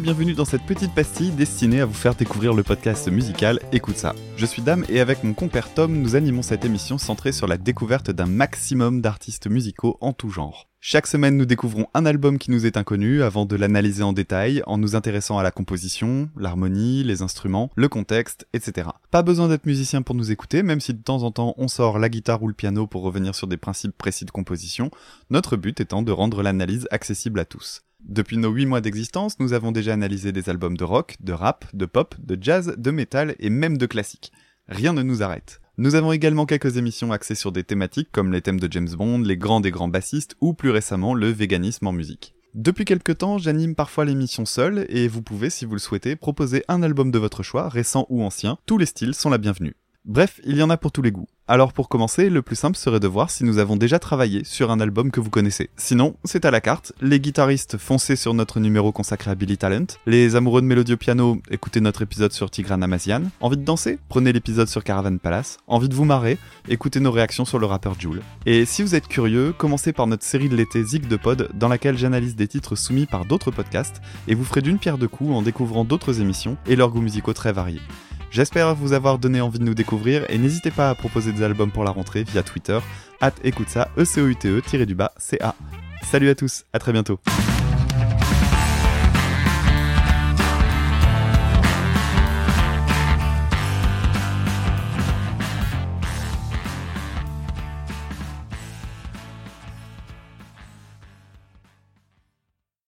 bienvenue dans cette petite pastille destinée à vous faire découvrir le podcast musical Écoute ça. Je suis Dame et avec mon compère Tom, nous animons cette émission centrée sur la découverte d'un maximum d'artistes musicaux en tout genre. Chaque semaine, nous découvrons un album qui nous est inconnu avant de l'analyser en détail en nous intéressant à la composition, l'harmonie, les instruments, le contexte, etc. Pas besoin d'être musicien pour nous écouter, même si de temps en temps on sort la guitare ou le piano pour revenir sur des principes précis de composition, notre but étant de rendre l'analyse accessible à tous. Depuis nos 8 mois d'existence, nous avons déjà analysé des albums de rock, de rap, de pop, de jazz, de métal et même de classique. Rien ne nous arrête. Nous avons également quelques émissions axées sur des thématiques comme les thèmes de James Bond, les grands des grands bassistes ou plus récemment le véganisme en musique. Depuis quelques temps, j'anime parfois l'émission seule et vous pouvez, si vous le souhaitez, proposer un album de votre choix, récent ou ancien. Tous les styles sont la bienvenue. Bref, il y en a pour tous les goûts. Alors pour commencer, le plus simple serait de voir si nous avons déjà travaillé sur un album que vous connaissez. Sinon, c'est à la carte. Les guitaristes, foncez sur notre numéro consacré à Billy Talent. Les amoureux de mélodie au piano, écoutez notre épisode sur Tigran Amazian. Envie de danser? Prenez l'épisode sur Caravan Palace. Envie de vous marrer? Écoutez nos réactions sur le rappeur Joule. Et si vous êtes curieux, commencez par notre série de l'été Zig de Pod, dans laquelle j'analyse des titres soumis par d'autres podcasts, et vous ferez d'une pierre deux coups en découvrant d'autres émissions et leurs goûts musicaux très variés. J'espère vous avoir donné envie de nous découvrir et n'hésitez pas à proposer des albums pour la rentrée via Twitter, at écoute ça, e c o u t e du bas c a Salut à tous, à très bientôt.